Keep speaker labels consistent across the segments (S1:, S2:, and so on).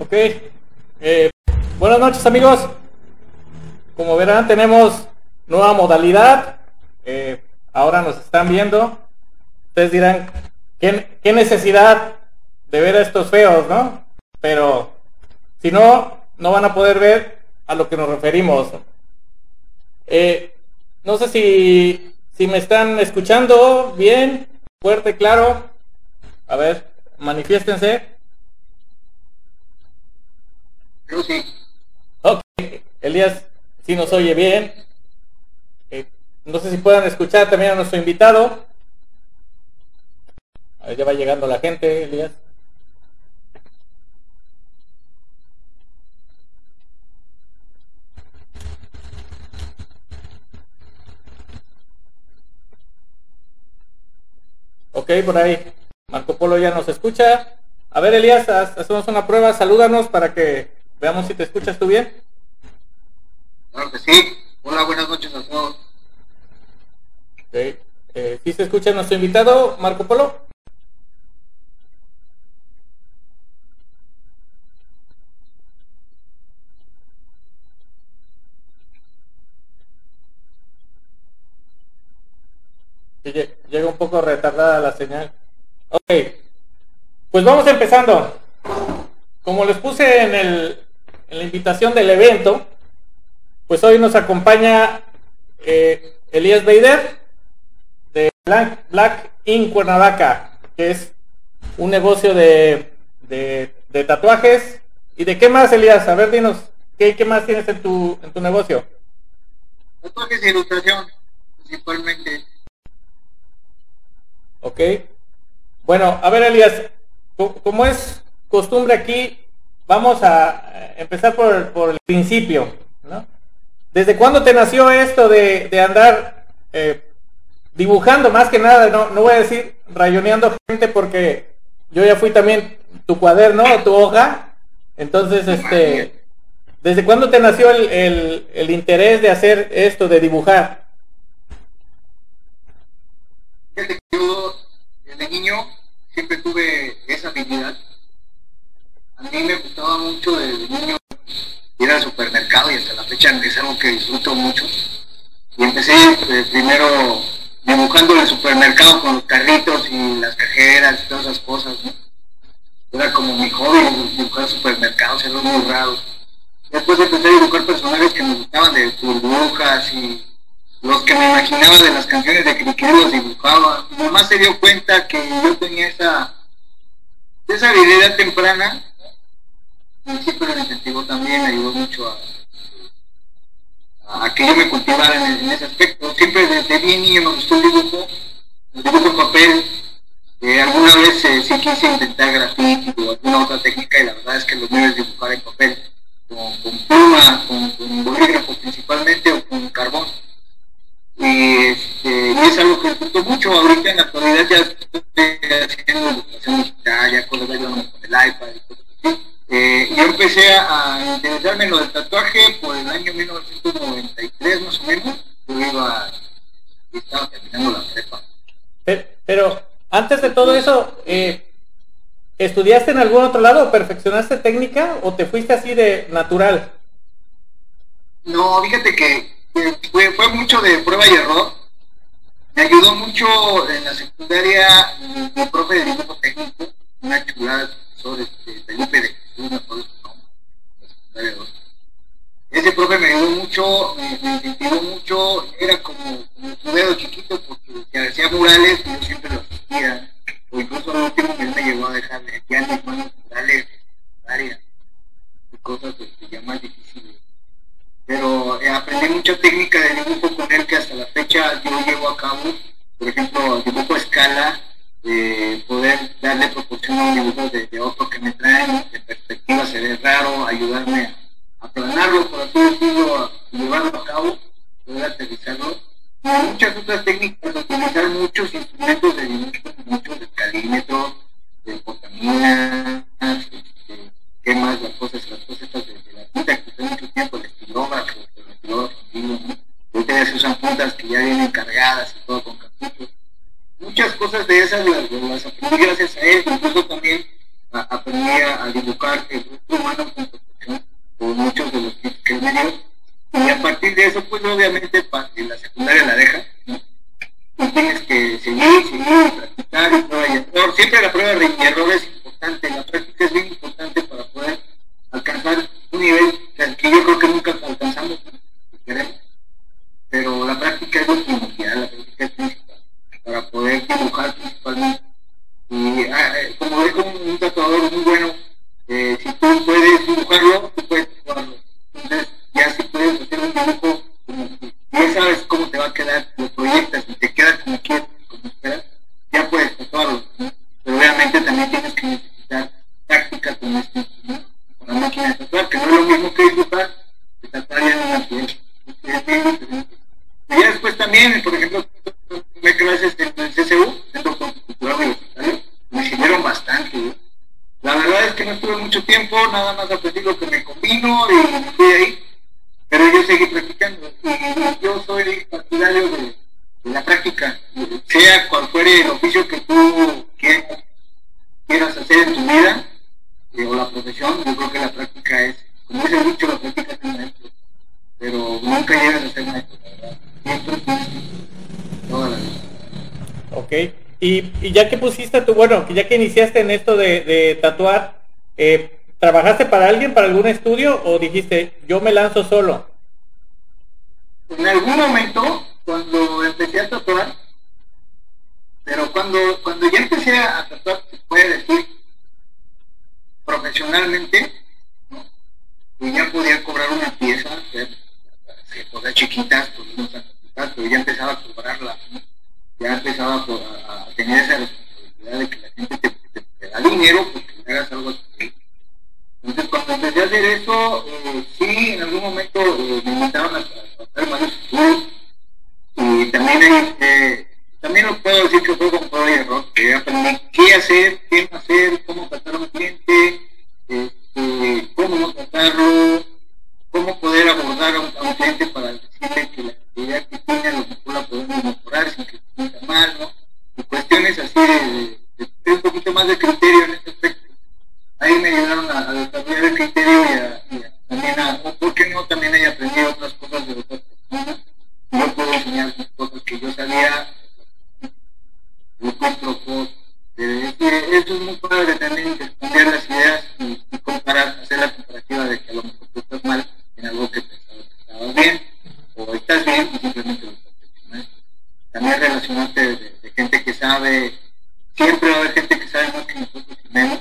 S1: Ok. Eh, buenas noches amigos. Como verán tenemos nueva modalidad. Eh, ahora nos están viendo. Ustedes dirán, ¿qué, ¿qué, necesidad de ver a estos feos, no? Pero si no, no van a poder ver a lo que nos referimos. Eh, no sé si, si me están escuchando bien, fuerte, claro. A ver, manifiéstense. Ok, Elías si nos oye bien. Eh, no sé si puedan escuchar también a nuestro invitado. A ver, ya va llegando la gente, Elías. Ok, por ahí. Marco Polo ya nos escucha. A ver, Elías, hacemos una prueba. Salúdanos para que veamos si te escuchas tú bien.
S2: Claro que sí. Hola, buenas noches a todos.
S1: Okay. Eh, ¿Sí se escucha nuestro invitado, Marco Polo? Llega un poco retardada la señal. Ok. Pues vamos empezando. Como les puse en, el, en la invitación del evento, pues hoy nos acompaña eh, Elías Beider de Black, Black in Cuernavaca, que es un negocio de, de, de, tatuajes. ¿Y de qué más, Elías? A ver, dinos, ¿qué, qué más tienes en tu, en tu negocio?
S2: Tatuajes y ilustración, principalmente.
S1: Ok. Bueno, a ver, Elías, como es costumbre aquí, vamos a empezar por, el principio, ¿no? ¿Desde cuándo te nació esto de, de andar eh, dibujando más que nada? No, no voy a decir rayoneando gente porque yo ya fui también tu cuaderno, tu hoja. Entonces, este, ¿desde cuándo te nació el, el, interés de hacer esto, de dibujar?
S2: Yo, desde niño, siempre tuve esa habilidad. A mí me gustaba mucho desde niño ir al supermercado y hasta la fecha es algo que disfruto mucho. Y empecé eh, primero dibujando en el supermercado con los carritos y las cajeras y todas esas cosas. Era como mi hobby dibujar supermercados, era muy raro. Después empecé a dibujar personajes que me gustaban de burbujas y los que me imaginaba de las canciones de Criqui los dibujaba. Mi mamá se dio cuenta que yo tenía esa, esa habilidad temprana siempre me incentivó también, ayudó mucho a, que yo me cultivara en, ese aspecto. Siempre desde bien niño me gustó el dibujo, el dibujo en papel. Eh, alguna vez eh, sí quise intentar graffiti o alguna otra técnica y la verdad es que lo mío es dibujar en papel, con, pluma, con, bolígrafo principalmente o con carbón. Y, este, y es algo que disfruto mucho. Ahorita en la actualidad ya estoy haciendo ilustración digital, ya cosas con el iPad y cosas. Eh, yo empecé a interesarme en lo del tatuaje por el año 1993 más o menos. Yo iba, estaba terminando la prepa.
S1: Pero, pero antes de todo eso, eh, ¿estudiaste en algún otro lado o perfeccionaste técnica o te fuiste así de natural?
S2: No, fíjate que fue, fue mucho de prueba y error. Me ayudó mucho en la secundaria mi profe de dibujo técnico, una chulada profesor este, Felipe de Jesús, me nombre, ese profe me ayudó mucho, me, me mucho, era como, un dedo chiquito porque que hacía murales yo siempre los hacía, o incluso al último que él me llegó a dejar ya mis manos murales áreas y cosas este, ya más difíciles. Pero eh, aprendí mucha técnica de dibujo con él que hasta la fecha yo llevo a cabo, por ejemplo, dibujo a escala, eh, poder darle proporción a un dibujo de, de, otro que me traen, de perspectiva se ve raro, ayudarme a aplanarlo, por así decirlo, llevarlo a cabo, poder aterrizarlo. Muchas otras técnicas de utilizar muchos instrumentos de dibujo, muchos de calímetro, de portamina, este, qué más, las cosas, las cosas estas de, de la tinta que usé mucho tiempo, el estilógrafo, el estilógrafo. Ahorita ya se usan puntas que ya vienen cargadas y todo con cartuchos muchas cosas de esas las, aprendí gracias a él, incluso también aprendí a, dibujar el grupo humano con muchos de los tips que me dio. Y a partir de
S1: eso, pues obviamente ya que iniciaste en esto de, tatuar, eh, ¿trabajaste para alguien, para algún estudio o dijiste, yo me lanzo solo?
S2: En algún momento, cuando empecé a tatuar, pero cuando, cuando ya empecé a tatuar, se puede decir, profesionalmente, y ya podía cobrar una pieza, cosas chiquitas, pues, ya empezaba a cobrarla, ¿no? ya empezaba a, tener esa de que la gente te, da dinero porque le hagas algo así. Entonces, cuando empecé a hacer eso, eh, sí, en algún momento eh, me invitaron a, varios estudios. Y también, eh, también lo puedo decir que fue con todo y error, que aprendí qué hacer, qué no hacer, cómo tratar a un cliente, este, cómo no tratarlo, cómo poder abordar a un, a cliente para decirle que la actividad que tiene a lo mejor la podemos mejorar sin que se sienta mal. Cuestiones así de, de, un poquito más de criterio en este aspecto. Ahí me ayudaron a, a desarrollar el criterio y, a, también a, o por qué no, también ahí aprendí otras cosas de otras personas. Yo puedo enseñar cosas que yo sabía, otros trucos. Eh, eso es muy padre también, estudiar las ideas y, y comparar, hacer la comparativa de que a lo mejor tú estás mal en algo que pensabas que estabas bien, o estás bien y simplemente lo. También relacionarte de, de, gente que sabe, siempre va a haber gente que sabe más que nosotros y menos,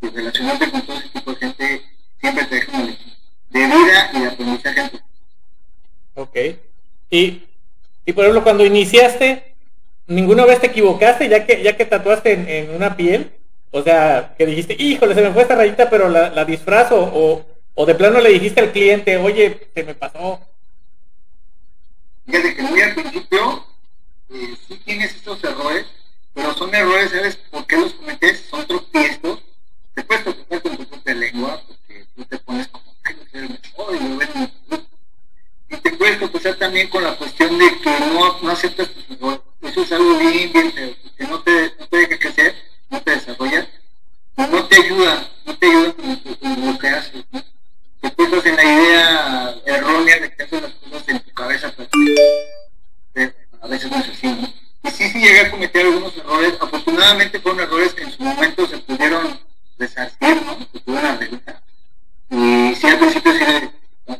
S2: y relacionarte con todo ese tipo de gente siempre te deja una lección de vida y de aprendizaje.
S1: Ok. Y, y por ejemplo, cuando iniciaste, ¿ninguna vez te equivocaste ya que, ya que tatuaste en, en una piel? O sea, que dijiste, híjole, se me fue esta rayita, pero la, la disfrazo, o, o de plano le dijiste al cliente, oye, se me pasó.
S2: Fíjate que muy al principio eh, sí tienes estos errores, pero son errores, ¿sabes por qué los cometes? Son tropiezos. Te puedes tropezar con tu propia lengua, porque tú te pones como que ser el mejor y te puedes tropezar también con la cuestión de que no, no aceptas tus errores. Eso es algo bien, bien feo, porque no te, no te deja crecer, no te desarrollas, no te ayuda, no te ayuda en, lo que haces. ¿no? te en la idea errónea de que haces las cosas en tu cabeza, pero a Y sí, sí llegué a cometer algunos errores, afortunadamente fueron errores que en su momento se pudieron deshacer, ¿no? Se pudieron arreglar. Y sí, al principio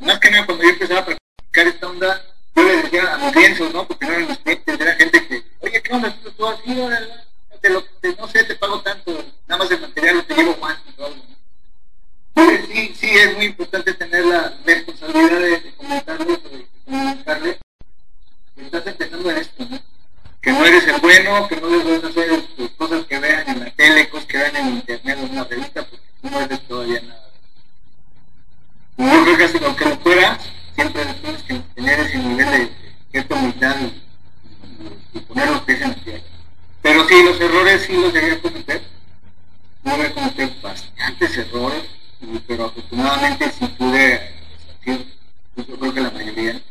S2: más que nada cuando yo empezaba a practicar esta onda, yo le decía a mis lienzos, ¿no? Porque no eran mis clientes, era gente que, oye, ¿qué onda? ¿Tú así? Te lo, te, no sé, te pago tanto, nada más el material, te llevo más y todo, ¿no? sí, sí es muy importante tener la responsabilidad de, de comentarle, de comunicarle estás empezando en esto, ¿no? que no eres el bueno, que no debes hacer pues, cosas que vean en la tele, cosas que vean en internet o en una revista, porque tú no eres todavía nada. Yo creo que así lo que lo fuera, siempre tienes que tener ese nivel de cierta humildad y, y, poner los pies en la tierra. Pero sí, los errores sí los llegué a cometer. Yo voy a cometer bastantes errores, pero afortunadamente sí pude yo creo que la mayoría.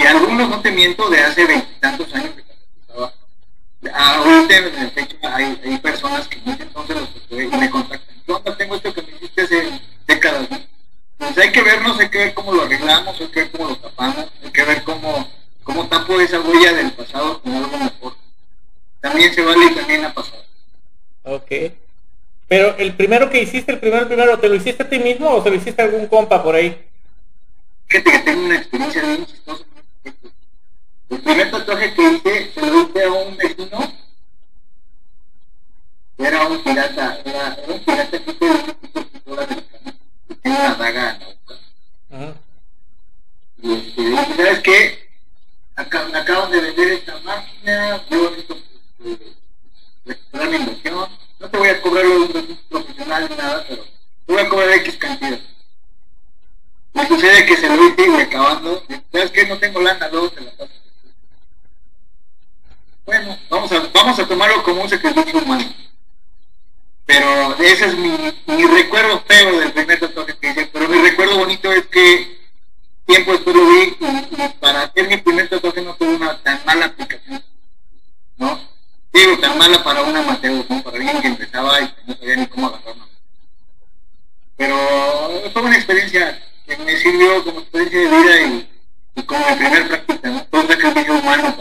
S2: Y algunos, no te miento, de hace veintitantos años que estaba. Ahorita en el fecha hay, hay personas que ese entonces los y me contactan. Yo no tengo esto que me hiciste hace décadas. Entonces hay que vernos, hay que ver cómo lo arreglamos, hay que ver cómo lo tapamos, hay que ver cómo, cómo tapo esa huella del pasado con algo mejor. También se vale y también ha pasado.
S1: Ok. Pero el primero que hiciste, el primero, el primero, ¿te lo hiciste a ti mismo o se lo hiciste a algún compa por ahí?
S2: Fíjate que tengo una experiencia bien tatuaje que hice se lo hice a un vecino. Era un pirata, era, era un pirata que americana. Tenía una daga en la boca. Y este, dije, ¿sabes qué? Acá, me acaban de vender esta máquina, yo necesito recuperar mi inversión. No te voy a cobrar lo de un profesional ni nada, pero te voy a cobrar X cantidad. Me sucede que se lo hice y acabando, ¿sabes qué? No tengo lana, luego te la paso. Bueno, vamos a, vamos a tomarlo como un sacrificio humano. Pero ese es mi, mi recuerdo feo del primer tatuaje que hice. Pero mi recuerdo bonito es que tiempo después lo vi y, para hacer mi primer tatuaje no tuve una tan mala aplicación. ¿No? Digo, tan mala para un amateur, como para alguien que empezaba y no sabía ni cómo agarrarlo. Pero fue una experiencia que me sirvió como experiencia de vida y, como mi primer práctica, ¿no? Un sacrificio humano.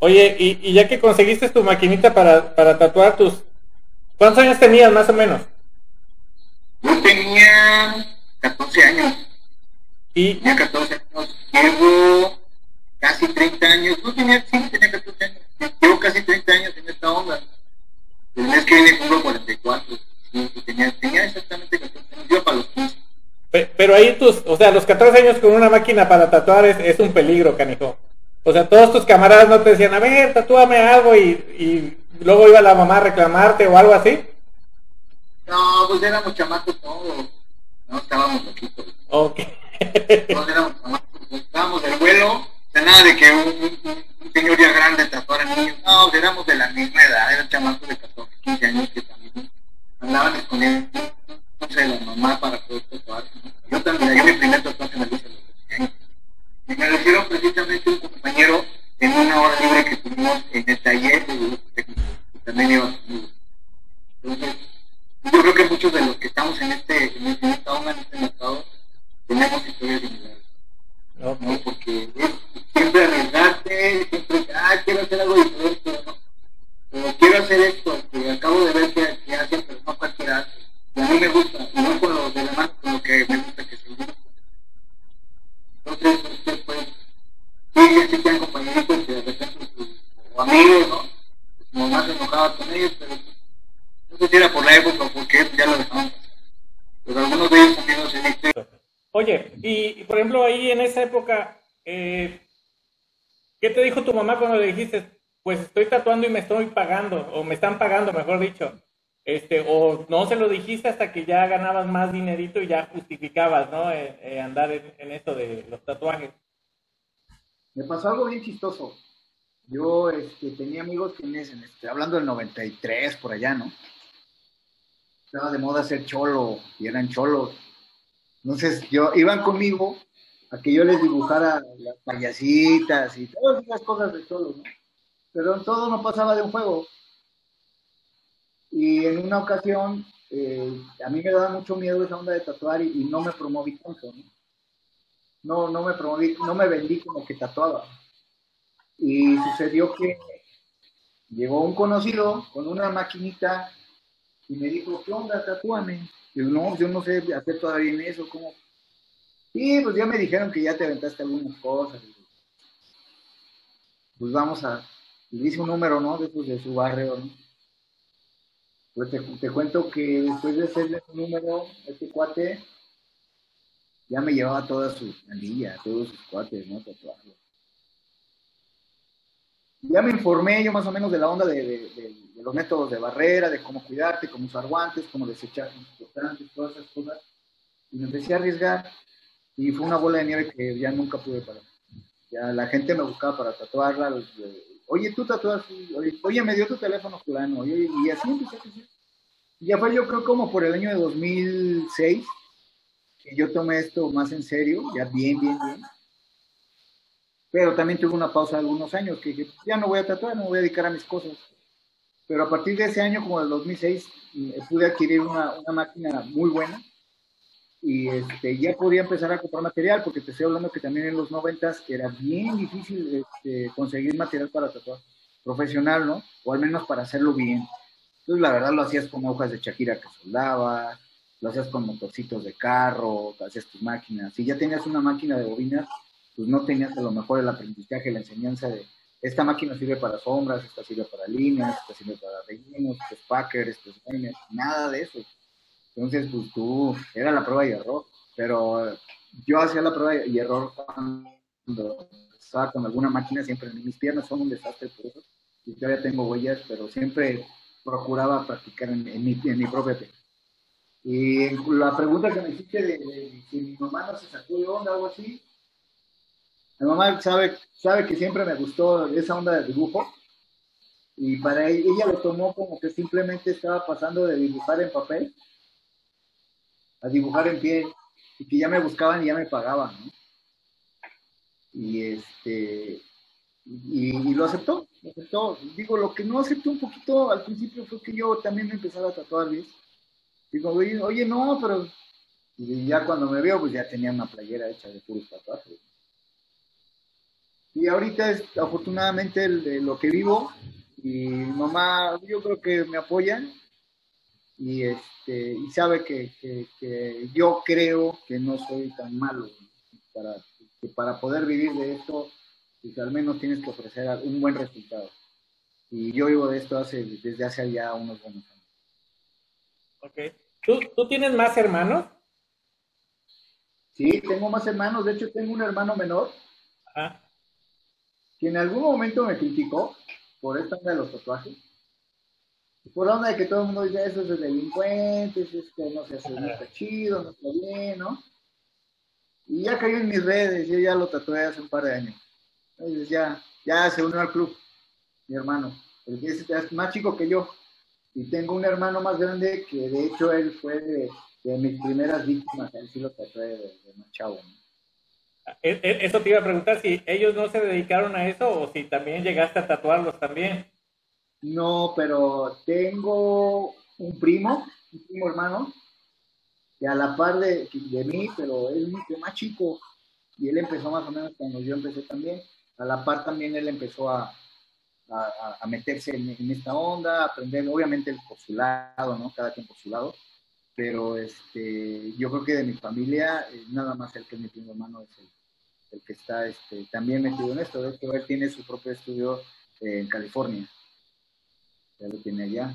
S1: Oye, y, y ya que conseguiste tu maquinita para, para tatuar tus... ¿Cuántos años tenías más o menos?
S2: Yo tenía 14 años.
S1: Y,
S2: Tenía 14 años. Llevo casi 30 años. No tenía, sí, tenía 14 años. Llevo casi 30 años en esta onda. El mes que viene cumplo 44. Sí, tenía, tenía exactamente 14 años. Yo para los 15.
S1: pe- pero ahí tus, o sea, los 14 años con una máquina para tatuar es, es un peligro, canijo. O sea, todos tus camaradas no te decían, a ver, tatúame algo y, y luego iba la mamá a reclamarte o algo así.
S2: No, pues éramos chamacos todos. No estábamos loquitos.
S1: Ok.
S2: Todos éramos chamacos. Estábamos del vuelo. Nada de que un, un- un señor ya grande tatuara niños. No, pues éramos de la misma edad. Eran chamacos de 14, 15 años que también andaban escondiendo no sé, la mamá para poder tatuar. ¿no? Yo también, yo mi primer tatuaje me lo hice a los 12 años. Y me lo hicieron precisamente un compañero en una hora libre que tuvimos en el taller de que también iba conmigo. Entonces, yo creo que muchos de los que estamos en este, en este- en esta onda, en este mercado, tenemos historias similares. ¿no? Porque es siempre arriesgarte, siempre, ah, quiero hacer algo diferente, no. Pero quiero hacer esto, que acabo de ver que, que hacen, pero no cualquiera hace. Y a mí me gusta, no con lo de demás, con lo que me gusta que se gusta. Entonces, este, pues, sí, sí tienen compañeritos que de repente, pues, o amigos, ¿no? Pues, como más enojaba con ellos, pero pues, no sé si era por la época o por pues, ya lo dejamos. Pero algunos de ellos también nos viste.
S1: Oye, y, y, por ejemplo ahí en esa época, eh, ¿qué te dijo tu mamá cuando le dijiste, pues estoy tatuando y me estoy pagando, o me están pagando, mejor dicho? Este, o no se lo dijiste hasta que ya ganabas más dinerito y ya justificabas, ¿no? Eh, eh, andar en, en esto de los tatuajes.
S3: Me pasó algo bien chistoso. Yo este, tenía amigos dicen, este, hablando del 93, por allá, ¿no? Estaba de moda ser cholo y eran cholos. Entonces, yo iban conmigo a que yo les dibujara las payasitas y todas esas cosas de cholos, ¿no? Pero todo no pasaba de un juego. Y en una ocasión, eh, a mí me daba mucho miedo esa onda de tatuar y, no me promoví tanto, ¿no? no, no me promoví, no me vendí como que tatuaba. Y sucedió que llegó un conocido con una maquinita y me dijo, ¿qué onda, tatúame? Yo, no, yo no sé hacer todavía eso, ¿cómo? Y pues ya me dijeron que ya te aventaste algunas cosas. Pues vamos a, le hice un número, ¿no? De, esos de su barrio, ¿no? Pues te, te cuento que después de hacerle un número, este cuate ya me llevaba toda su pandilla, todos sus cuates, ¿no? Tatuarlo. Ya me informé yo más o menos de la onda de, de, los métodos de barrera, de cómo cuidarte, cómo usar guantes, cómo desechar importantes, todas esas cosas. Y me empecé a arriesgar y fue una bola de nieve que ya nunca pude parar. Ya la gente me buscaba para tatuarla. Oye, tú tatuas, oye, oye, me dio tu teléfono plano, oye, y así empecé a hacer. Y ya fue yo creo como por el año de 2006 que yo tomé esto más en serio, ya bien, bien, bien. Pero también tuve una pausa de algunos años que dije, ya no voy a tatuar, no me voy a dedicar a mis cosas. Pero a partir de ese año, como del 2006, pude adquirir una, una máquina muy buena y este, ya podía empezar a comprar material, porque te estoy hablando que también en los 90 era bien difícil este, conseguir material para tatuar profesional, ¿no? O al menos para hacerlo bien.
S2: Entonces, la verdad, lo hacías con hojas de Shakira que soldabas, lo hacías con motorcitos de carro, hacías tus máquinas. Si ya tenías una máquina de bobinas, pues no tenías a lo mejor el aprendizaje, la enseñanza de esta máquina sirve para sombras, esta sirve para líneas, esta sirve para rellenos, esto es packer, esto es nada de eso. Entonces, pues tú, era la prueba y error. Pero yo hacía la prueba y error cuando estaba con alguna máquina, siempre mis piernas son un desastre por eso. Y todavía tengo huellas, pero siempre procuraba practicar en, mi, en mi propia piel. Y la pregunta que me hiciste de, si mi mamá no se sacó de onda o algo así, mi mamá sabe, sabe que siempre me gustó esa onda de dibujo y para ella, ella lo tomó como que simplemente estaba pasando de dibujar en papel a dibujar en pie y que ya me buscaban y ya me pagaban. Y este, y, lo aceptó, lo aceptó. Digo, lo que no aceptó un poquito al principio fue que yo también me empezaba a tatuar. Digo, oye, no, pero y ya cuando me veo, pues ya tenía una playera hecha de puros tatuajes. Y ahorita es afortunadamente lo que vivo y mamá, yo creo que me apoyan y este y sabe que, que, yo creo que no soy tan malo para que para poder vivir de esto pues al menos tienes que ofrecer un buen resultado y yo vivo de esto hace desde hace ya unos buenos años
S1: Ok. ¿Tú, ¿Tú tienes más hermanos?
S2: Sí, tengo más hermanos. De hecho, tengo un hermano menor. Ajá. Que en algún momento me criticó por esta de los tatuajes. Por onda de que todo el mundo dice eso es de delincuentes, es que no se hace, no está chido, no está bien, ¿no? Y ya cayó en mis redes, yo ya lo tatué hace un par de años. Entonces ya, ya se unió al club, mi hermano. Porque es más chico que yo. Y tengo un hermano más grande que de hecho él fue de, mis primeras víctimas, él sí lo tatué de, de Machado.
S1: E, e, eso te iba a preguntar si ellos no se dedicaron a eso o si también llegaste a tatuarlos también.
S2: No, pero tengo un primo, un primo hermano, que a la par de, de mí, pero él es más chico, y él empezó más o menos cuando yo empecé también. A la par también él empezó a, a, meterse en, esta onda, aprender, obviamente por su lado, ¿no? Cada quien por su lado, pero este, yo creo que de mi familia, eh, nada más el que es mi primo hermano es el, el que está este, también metido en esto. De él tiene su propio estudio en California, ya lo tiene allá.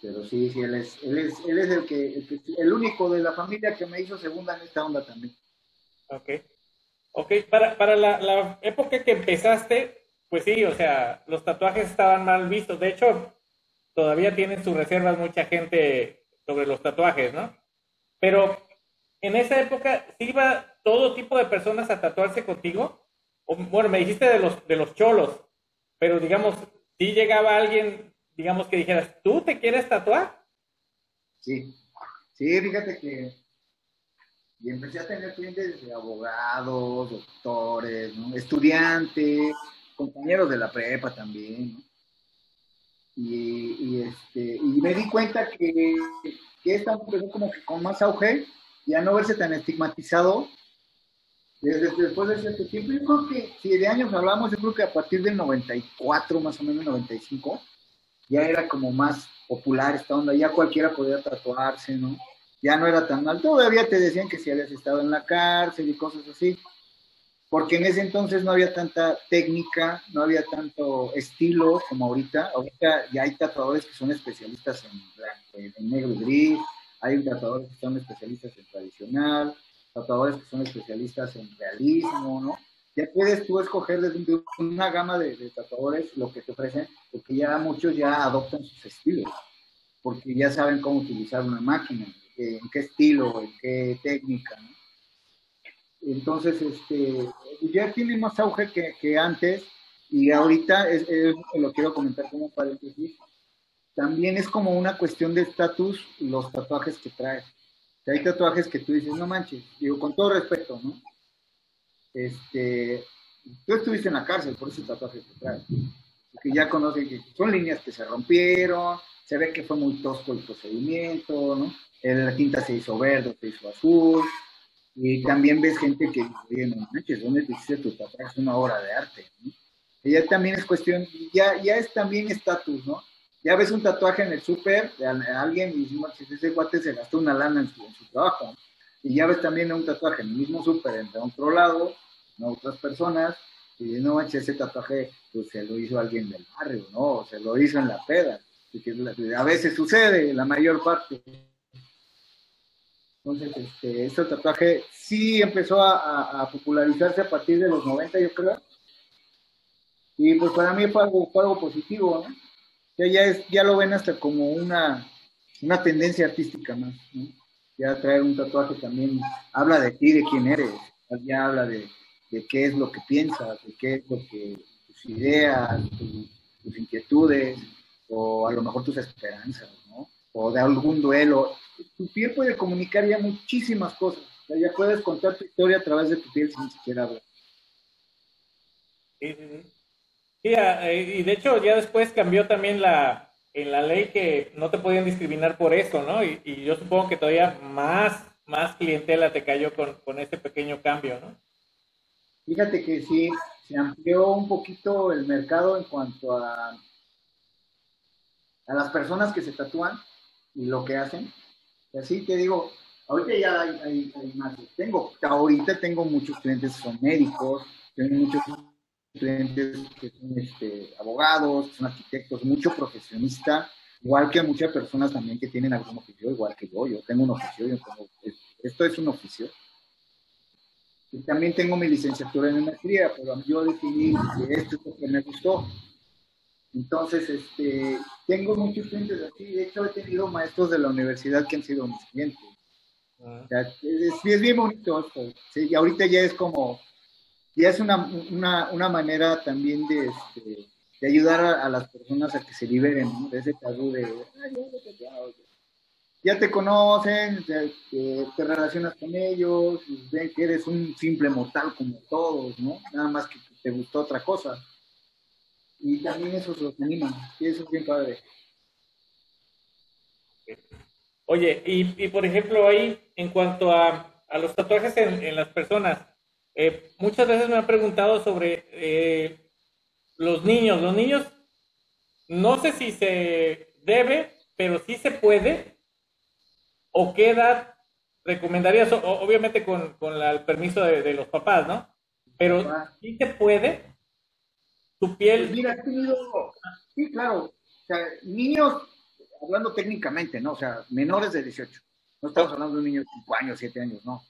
S2: Pero sí, sí, él es, él es, él es el, que, el, único de la familia que me hizo segunda en esta onda también.
S1: Ok. Ok, para, para la, la época que empezaste, pues sí, o sea, los tatuajes estaban mal vistos. De hecho, todavía tienen sus reservas mucha gente sobre los tatuajes, ¿no? Pero en esa época, ¿sí iba todo tipo de personas a tatuarse contigo? bueno, me dijiste de los, de los cholos, pero digamos, si llegaba alguien, digamos, que dijeras, ¿tú te quieres tatuar?
S2: Sí, sí, fíjate que y empecé a tener clientes de abogados, doctores, estudiantes, compañeros de la prepa también, y, este, y me di cuenta que, que esta empezó como que con más auge y a no verse tan estigmatizado desde después de cierto tiempo. Yo creo que si de años hablamos, yo creo que a partir del 94, más o menos 95, ya era como más popular esta onda, ya cualquiera podía tatuarse, ¿no? Ya no era tan mal. Todavía te decían que si habías estado en la cárcel y cosas así porque en ese entonces no había tanta técnica, no había tanto estilo como ahorita. Ahorita ya hay tatuadores que son especialistas en, en negro y gris, hay tatuadores que son especialistas en tradicional, tatuadores que son especialistas en realismo, ¿no? Ya puedes tú escoger desde una gama de, de tatuadores lo que te ofrecen, porque ya muchos ya adoptan sus estilos, porque ya saben cómo utilizar una máquina, en qué estilo, en qué técnica, ¿no? Entonces, este, ya tiene más auge que, antes y ahorita es, lo quiero comentar como paréntesis. También es como una cuestión de estatus los tatuajes que traes. hay tatuajes que tú dices, no manches, digo, con todo respeto, ¿no? Este, tú estuviste en la cárcel por ese tatuaje que traes. Porque ya conoces que son líneas que se rompieron, se ve que fue muy tosco el procedimiento, ¿no? La tinta se hizo verde, se hizo azul, y también ves gente que dice, no manches, ¿dónde te hiciste tu tatuaje? Es una obra de arte, ¿no? Ya también es cuestión, ya, ya es también estatus, ¿no? ya ves un tatuaje en el súper de alguien y ese guate se gastó una lana en su, trabajo. Y ya ves también un tatuaje en el mismo súper, en otro lado, en otras personas, y no manches, ese tatuaje pues se lo hizo alguien del barrio, ¿no? Se lo hizo en la peda. A veces sucede, la mayor parte. Entonces, este, este tatuaje sí empezó a, popularizarse a partir de los 90, yo creo. Y pues para mí fue algo, positivo, ¿no? ya, es, ya lo ven hasta como una, una tendencia artística más, ¿no? Ya traer un tatuaje también habla de ti, de quién eres, ya habla de, de qué es lo que piensas, de qué es lo que, tus ideas, tus inquietudes, o a lo mejor tus esperanzas, ¿no? O de algún duelo. Tu piel puede comunicar ya muchísimas cosas. ya puedes contar tu historia a través de tu piel sin siquiera hablar.
S1: Sí, sí, sí. Sí, ah, eh, y de hecho ya después cambió también la, en la ley que no te podían discriminar por eso, ¿no? Y, yo supongo que todavía más, más clientela te cayó con, con este pequeño cambio, ¿no?
S2: Fíjate que sí, se amplió un poquito el mercado en cuanto a, a las personas que se tatúan y lo que hacen. Y así te digo, ahorita ya hay, hay más. Tengo, ahorita tengo muchos clientes que son médicos, tengo muchos estudiantes que son este, abogados, que son arquitectos, mucho profesionista, igual que muchas personas también que tienen algún oficio, igual que yo, yo tengo un oficio, yo tengo, esto es un oficio. Y también tengo mi licenciatura en maestría, pero yo decidí que esto es lo que me gustó. Entonces, este, tengo muchos clientes así, de hecho he tenido maestros de la universidad que han sido mis clientes. Ah. es, bien bonito esto, ¿sí? y ahorita ya es como, y es una, una, una manera también de, este, de ayudar a, las personas a que se liberen de ese tabú de, ya te conocen, te, te, relacionas con ellos, ven que eres un simple mortal como todos, ¿no? Nada más que te gustó otra cosa. Y también eso los anima, y eso es bien padre.
S1: Oye, y, y por ejemplo ahí, en cuanto a, a los tatuajes en, en las personas, eh, muchas veces me han preguntado sobre eh, los niños. Los niños, no sé si se debe, pero sí se puede. ¿O qué edad recomendarías? obviamente con, el permiso de, los papás, ¿no? Pero sí se puede. Tu piel.
S2: Pues mira, tenido. Sí, claro. O sea, niños, hablando técnicamente, ¿no? O sea, menores de 18. No estamos hablando de un niño de 5 años, 7 años, no.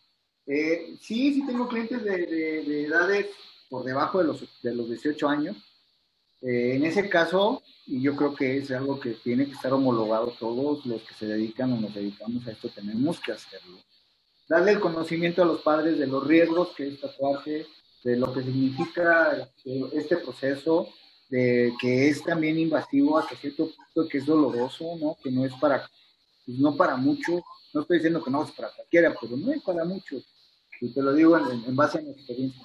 S2: Eh, sí, sí tengo clientes de, edades por debajo de los, de los 18 años. Eh, en ese caso, y yo creo que es algo que tiene que estar homologado todos los que se dedican o nos dedicamos a esto, tenemos que hacerlo. Darle el conocimiento a los padres de los riesgos que es tatuaje, de lo que significa este, este proceso, de que es también invasivo hasta cierto punto, que es doloroso, ¿no? Que no es para, pues no para muchos, no estoy diciendo que no es para cualquiera, pero no es para muchos y te lo digo en, base a mi experiencia.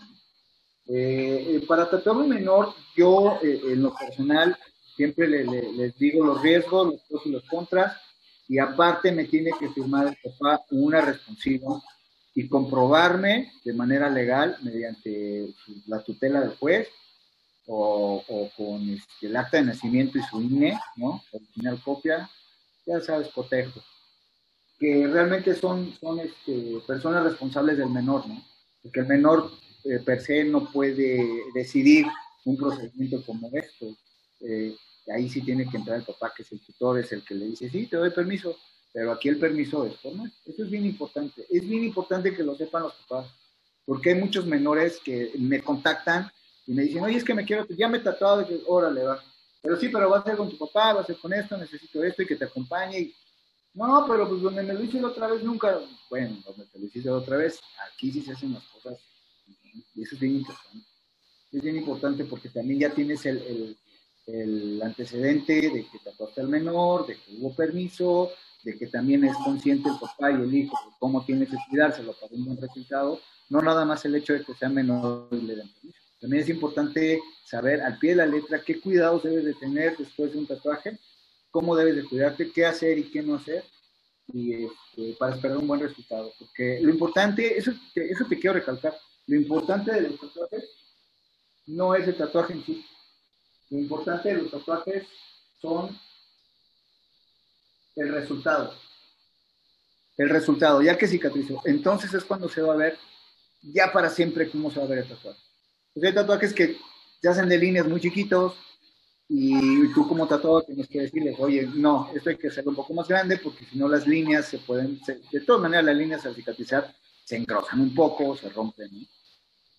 S2: Eh, eh, para tatuar un menor, yo eh, en lo personal siempre les digo los riesgos, los pros y los contras, y aparte me tiene que firmar el papá una responsiva y comprobarme de manera legal mediante la tutela del juez o, con este, el acta de nacimiento y su INE, ¿no? Original copia, ya sabes, cotejo que realmente son, son este, personas responsables del menor, ¿no? Porque el menor eh, per se no puede decidir un procedimiento como esto. Eh, ahí sí tiene que entrar el papá, que es el tutor, es el que le dice, sí, te doy permiso, pero aquí el permiso es formal. Eso es bien importante. Es bien importante que lo sepan los papás, porque hay muchos menores que me contactan y me dicen, oye, es que me quiero, ya me he tratado de que, órale, va. Pero sí, pero va a ser con tu papá, va a ser con esto, necesito esto y que te acompañe. Y no, pero pues donde me lo hice la otra vez nunca. Bueno, donde te lo hiciste la otra vez, aquí sí se hacen las cosas. Y eso es bien importante. Es bien importante porque también ya tienes el, el, antecedente de que te al menor, de que hubo permiso, de que también es consciente el papá y el hijo de cómo tiene que cuidárselo para un buen resultado. No nada más el hecho de que sea menor y le den permiso. También es importante saber al pie de la letra qué cuidados debes de tener después de un tatuaje cómo debes de cuidarte, qué hacer y qué no hacer, y este, para esperar un buen resultado. Porque lo importante, eso, eso te quiero recalcar, lo importante de los tatuajes no es el tatuaje en sí. Lo importante de los tatuajes son el resultado. El resultado, ya que cicatrizó. Entonces es cuando se va a ver ya para siempre cómo se va a ver el tatuaje. Porque hay tatuajes que se hacen de líneas muy chiquitos y tú como tatuador tienes que decirles, oye, no, esto hay que hacerlo un poco más grande porque si no las líneas se pueden, de todas maneras las líneas al cicatrizar se engrosan un poco, se rompen.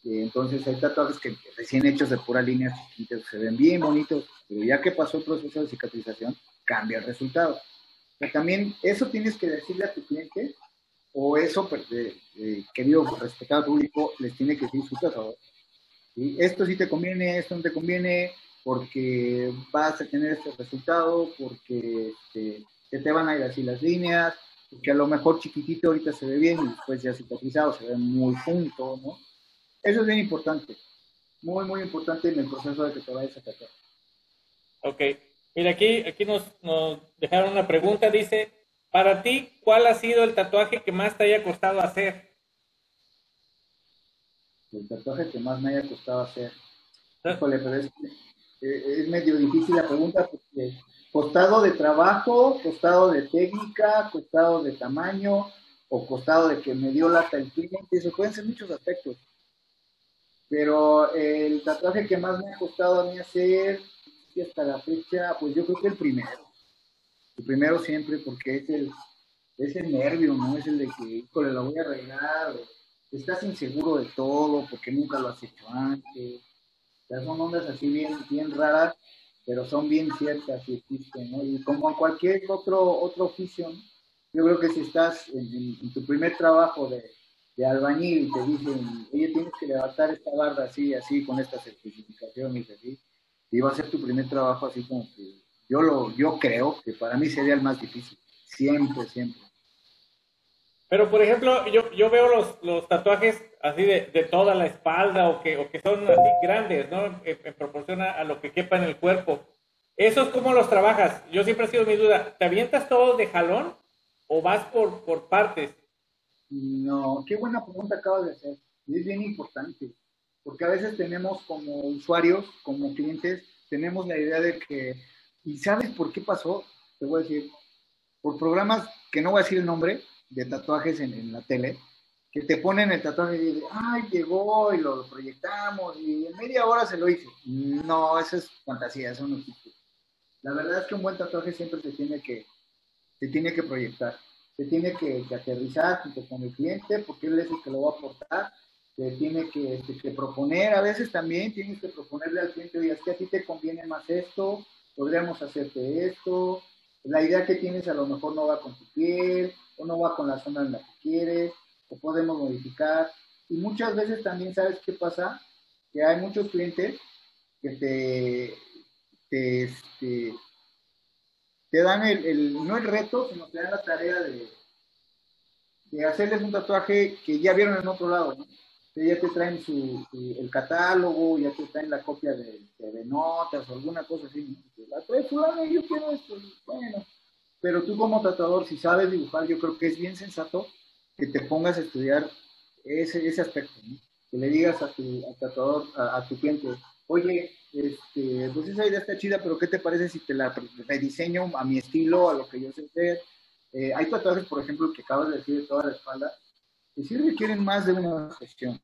S2: entonces hay tatuajes que recién hechos de pura línea se ven bien bonitos, pero ya que pasó el proceso de cicatrización, cambia el resultado. Pero también eso tienes que decirle a tu cliente, o eso, pues, eh, querido respetado público, les tiene que decir su tatuador. Esto sí te conviene, esto no te conviene, porque vas a tener este resultado, porque este, te van a ir así las líneas, porque a lo mejor chiquitito ahorita se ve bien y después ya cicatrizado se ve muy junto, ¿no? Eso es bien importante, muy, muy importante en el proceso de que te vayas a tatuar.
S1: Ok, mira, aquí, aquí nos, nos dejaron una pregunta, dice, para ti, ¿cuál ha sido el tatuaje que más te haya costado hacer?
S2: El tatuaje que más me haya costado hacer. Ah. Híjole, pero es, eh, es medio difícil la pregunta porque costado de trabajo, costado de técnica, costado de tamaño o costado de que me dio lata el cliente, eso pueden ser muchos aspectos. Pero el tatuaje que más me ha costado a mí hacer, y hasta la fecha, pues yo creo que el primero. El primero siempre, porque es el, es el nervio, ¿no? Es el de que, híjole, la voy a arreglar, estás inseguro de todo, porque nunca lo has hecho antes. Son ondas así bien, bien raras pero son bien ciertas y existen, ¿no? Y como en cualquier otro, otro oficio, yo creo que si estás en, tu primer trabajo de, de, albañil y te dicen, oye, tienes que levantar esta barra así, así, con esta certificación y así, y va a ser tu primer trabajo así como que yo, lo, yo creo que para mí sería el más difícil, siempre, siempre.
S1: Pero, por ejemplo, yo, yo veo los, los tatuajes así de, de, toda la espalda o que, o que son así grandes, ¿no? En, proporción a, lo que quepa en el cuerpo. ¿Esos cómo los trabajas? Yo siempre ha sido mi duda. ¿Te avientas todos de jalón o vas por, por partes?
S2: No, qué buena pregunta acabas de hacer. es bien importante, porque a veces tenemos como usuarios, como clientes, tenemos la idea de que, ¿y sabes por qué pasó? Te voy a decir, por programas que no voy a decir el nombre, de tatuajes en, en la tele, que te ponen el tatuaje y dicen, ay, llegó y lo proyectamos y en media hora se lo hice. No, eso es fantasía, eso no existe. La verdad es que un buen tatuaje siempre se tiene que, se tiene que proyectar, se tiene que, aterrizar junto con el cliente porque él es el que lo va a aportar, se tiene que, este, que, proponer, a veces también tienes que proponerle al cliente, oye, es que a ti te conviene más esto, podríamos hacerte esto, la idea que tienes a lo mejor no va con tu piel, o no va con la zona en la que quieres, o podemos modificar. Y muchas veces también sabes qué pasa, que hay muchos clientes que te, te, este, te dan el, no el reto, sino te dan la tarea de, de hacerles un tatuaje que ya vieron en otro lado, ¿no? Ya te traen su, el catálogo, ya te traen la copia de, de, notas o alguna cosa así. La fulano yo quiero esto. Bueno, pero tú como tatuador, si sabes dibujar, yo creo que es bien sensato que te pongas a estudiar ese, ese aspecto, que le digas a tu tatuador, a, tu cliente, oye, este, pues esa idea está chida, pero ¿qué te parece si te la rediseño a mi estilo, a lo que yo sé hacer? Eh, hay tatuajes, por ejemplo, que acabas de decir de toda la espalda, que sí requieren más de una gestión.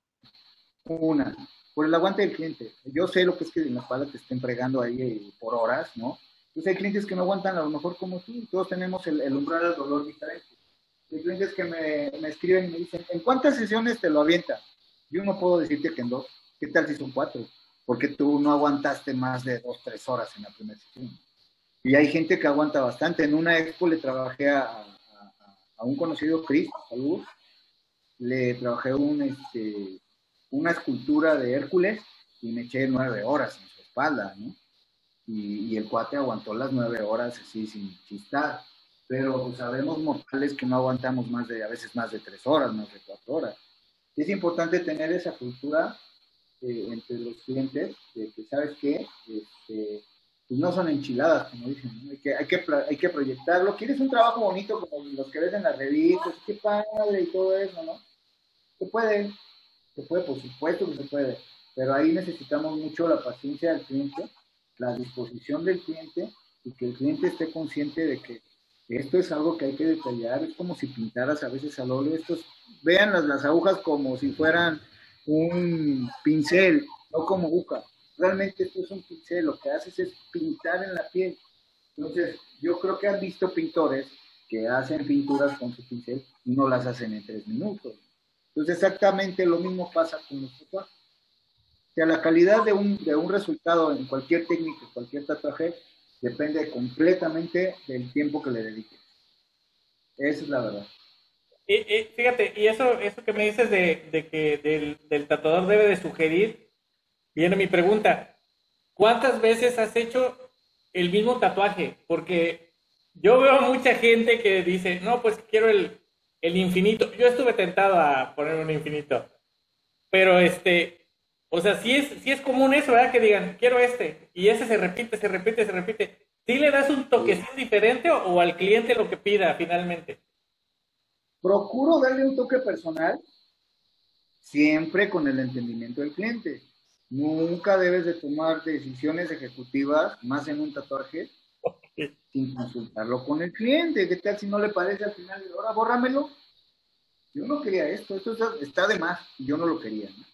S2: Una, por el aguante del cliente. Yo sé lo que es que en la espalda te estén fregando ahí eh, por horas, ¿no? Entonces hay clientes que no aguantan a lo mejor como tú, todos tenemos el, el umbral del dolor diferente. Que me, me, escriben y me dicen, ¿en cuántas sesiones te lo avienta? Yo no puedo decirte que en dos. ¿Qué tal si son cuatro? Porque tú no aguantaste más de dos, tres horas en la primera sesión. Y hay gente que aguanta bastante. En una expo le trabajé a, a, a un conocido, Chris, saludos. Le trabajé un, este, una escultura de Hércules y me eché nueve horas en su espalda, ¿no? y, el cuate aguantó las nueve horas así sin chistar. Pero sabemos mortales que no aguantamos más de, a veces más de tres horas, más de cuatro horas. es importante tener esa cultura eh, entre los clientes, de que, ¿sabes qué? Este, pues no son enchiladas, como dicen, hay, que, hay, que, hay que proyectarlo. ¿Quieres un trabajo bonito como los que ves en las revistas? ¡Qué padre! Y todo eso, ¿no? Se puede, se puede, por supuesto que se puede, pero ahí necesitamos mucho la paciencia del cliente la disposición del cliente y que el cliente esté consciente de que Esto es algo que hay que detallar, es como si pintaras a veces al óleo. Estos, vean las, las agujas como si fueran un pincel, no como aguja. Realmente esto es un pincel, lo que haces es pintar en la piel. Entonces, yo creo que han visto pintores que hacen pinturas con su pincel y no las hacen en tres minutos. Entonces, exactamente lo mismo pasa con los tatuajes. O sea, la calidad de un, de un resultado en cualquier técnica, cualquier tatuaje, depende completamente del tiempo que le dediques. Esa es la verdad.
S1: Y, fíjate, y eso, eso que me dices de, de que del, del, tatuador debe de sugerir, viene mi pregunta, ¿cuántas veces has hecho el mismo tatuaje? Porque yo veo mucha gente que dice, no, pues quiero el, el infinito. Yo estuve tentado a poner un infinito, pero este, o sea, sí es, sí es común eso, ¿verdad? Que digan, quiero este, y ese se repite, se repite, se repite. ¿Sí le das un toquecito diferente o, al cliente lo que pida finalmente?
S2: Procuro darle un toque personal, siempre con el entendimiento del cliente. Nunca debes de tomar decisiones ejecutivas, más en un tatuaje, sin consultarlo con el cliente. ¿Qué tal si no le parece al final? Ahora bórramelo. Yo no quería esto, esto está de más, yo no lo quería. ¿no?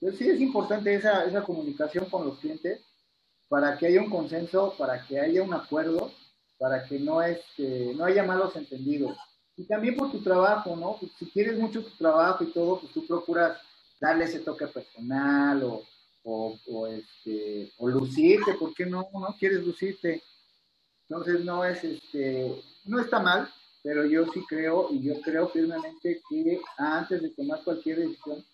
S2: Entonces sí es importante esa, esa comunicación con los clientes para que haya un consenso, para que haya un acuerdo, para que no, este, no haya malos entendidos. Y también por tu trabajo, ¿no? Pues, si quieres mucho tu trabajo y todo, pues tú procuras darle ese toque personal o, o, o, este, o lucirte, ¿por qué no? No quieres lucirte. Entonces no es, este, no está mal, pero yo sí creo y yo creo firmemente que antes de tomar cualquier decisión,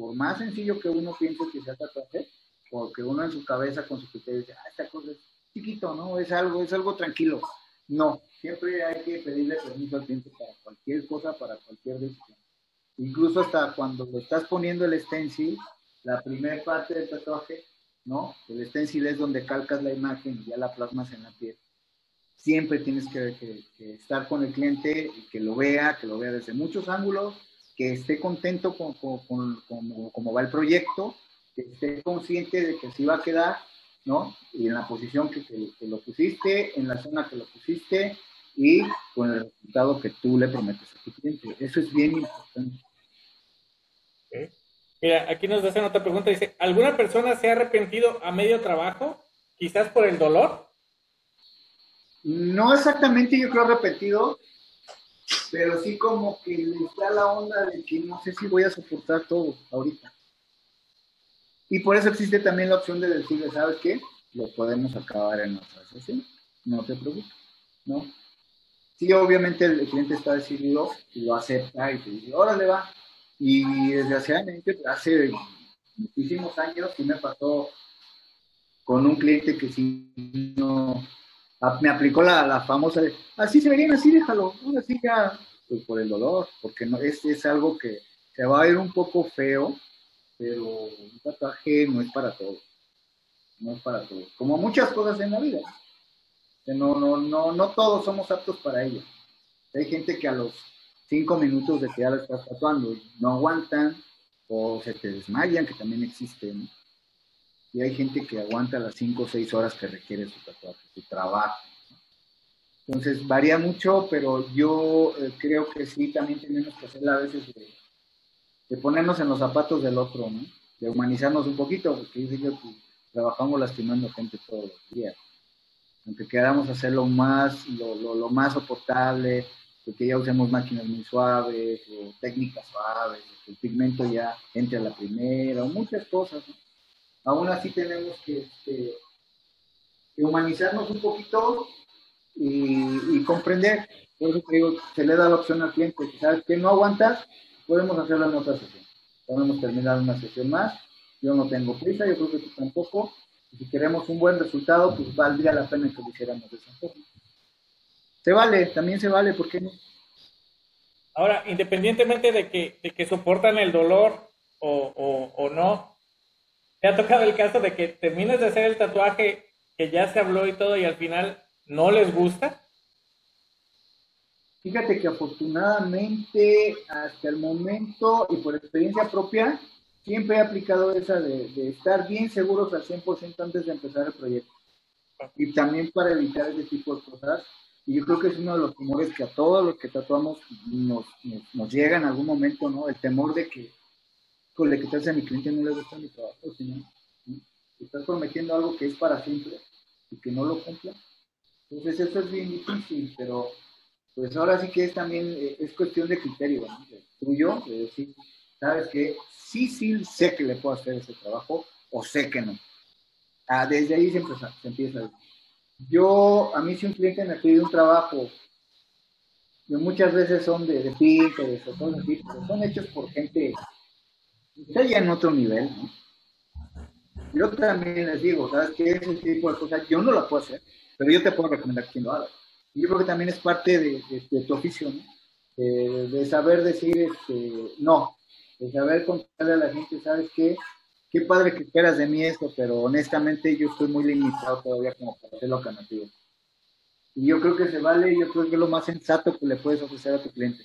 S2: por más sencillo que uno piense que sea tatuaje, porque uno en su cabeza con su criterio dice, ah, esta cosa es chiquito, ¿no? Es algo, es algo tranquilo. No, siempre hay que pedirle permiso al cliente para cualquier cosa, para cualquier decisión. Incluso hasta cuando estás poniendo el stencil, la primera parte del tatuaje, ¿no? El stencil es donde calcas la imagen y ya la plasmas en la piel. Siempre tienes que, estar con el cliente y que lo vea, que lo vea desde muchos ángulos, que esté contento con, cómo va el proyecto, que esté consciente de que sí va a quedar, ¿no? Y en la posición que, lo pusiste, en la zona que lo pusiste y con el resultado que tú le prometes a tu cliente. Eso es bien importante.
S1: Mira, aquí nos hacen otra pregunta. Dice, ¿alguna persona se ha arrepentido a medio trabajo? Quizás por el dolor.
S2: No exactamente yo creo arrepentido, pero sí como que le da la onda de que no sé si voy a soportar todo ahorita. Y por eso existe también la opción de decirle, ¿sabes qué? Lo podemos acabar en otra sesión, no te preocupes, ¿no? Sí, obviamente el cliente está decidido y lo acepta y te dice, órale va. Y desgraciadamente hace muchísimos años sí me pasó con un cliente que sí no, me aplicó la, la famosa de, así se verían, así déjalo, así ya, pues por el dolor, porque no, es, es algo que se va a ir un poco feo, pero un tatuaje no es para todos, no es para todos, como muchas cosas en la vida, no, no, no, no todos somos aptos para ello. Hay gente que a los cinco minutos de que ya lo estás tatuando no aguantan o se te desmayan, que también existen y hay gente que aguanta las 5 o 6 horas que requiere su tatuaje, su trabajo. Entonces varía mucho, pero yo eh, creo que sí, también tenemos que hacer a veces de, ponernos en los zapatos del otro, ¿no? de humanizarnos un poquito, porque yo que trabajamos lastimando gente todos los días. Aunque queramos hacerlo más, lo, lo, lo más soportable, porque ya usemos máquinas muy suaves, o técnicas suaves, que el pigmento ya entre a la primera, o muchas cosas. ¿no? Aún así tenemos que, este, humanizarnos un poquito y, comprender. Por eso te digo, se le da la opción al cliente, sabes que no aguantas, podemos hacerlo en otra sesión. Podemos terminar una sesión más. Yo no tengo prisa, yo creo que tú tampoco. si queremos un buen resultado, pues valdría la pena que lo hiciéramos de esa forma. Se vale, también se vale, ¿por qué no?
S1: Ahora, independientemente de que, de que soportan el dolor o, o no, ¿Te ha tocado el caso de que terminas de hacer el tatuaje que ya se habló y todo y al final no les gusta?
S2: Fíjate que afortunadamente hasta el momento y por experiencia propia, siempre he aplicado esa de, estar bien seguros al 100% antes de empezar el proyecto. Y también para evitar ese tipo de cosas. Y yo creo que es uno de los temores que a todos los que tatuamos nos, nos, llega en algún momento, ¿no? El temor de que, con le que tal a mi cliente no le gusta mi trabajo, sino, estás prometiendo algo que es para siempre y que no lo cumpla. Entonces eso es bien difícil, pero pues ahora sí que es también, eh, es cuestión de criterio, ¿no? tuyo, de decir, sabes que sí, sí sé que le puedo hacer ese trabajo o sé que no. Ah, desde ahí se empieza, se empieza. Yo, a mí si un cliente me pide un trabajo, muchas veces son de, de de cosas así, pero son hechos por gente está ya en otro nivel, ¿no? Yo también les digo, ¿sabes qué? Ese tipo de cosas yo no la puedo hacer, pero yo te puedo recomendar quién lo haga. Y yo creo que también es parte de, tu oficio, ¿no? de, saber decir este, no, de saber contarle a la gente, ¿sabes qué? Qué padre que esperas de mí esto, pero honestamente yo estoy muy limitado todavía como para hacerlo alternativo. Y yo creo que se vale, yo creo que es lo más sensato que le puedes ofrecer a tu cliente.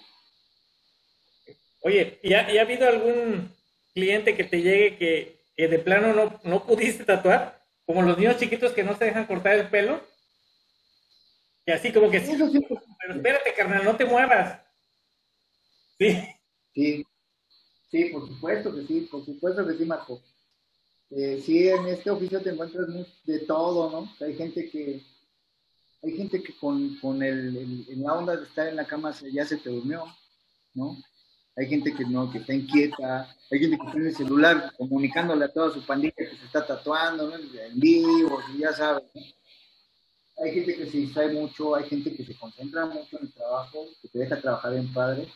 S1: Oye, ¿y ha, ha habido algún cliente que te llegue que, que de plano no, no pudiste tatuar? Como los niños chiquitos que no se dejan cortar el pelo. Y así como que sí, pero espérate, carnal, no te muevas.
S2: Sí. Sí, sí, por supuesto que sí, por supuesto que sí, Marco. Eh, sí, en este oficio te encuentras de todo, ¿no? Hay gente que, hay gente que con, con el, la onda de estar en la cama ya se te durmió, ¿no? Hay gente que no, que está inquieta, hay gente que tiene el celular comunicándole a toda su pandilla que se está tatuando, ¿no? En vivo, ya sabes, ¿no? hay gente que se distrae mucho, hay gente que se concentra mucho en el trabajo, que te deja trabajar en padre.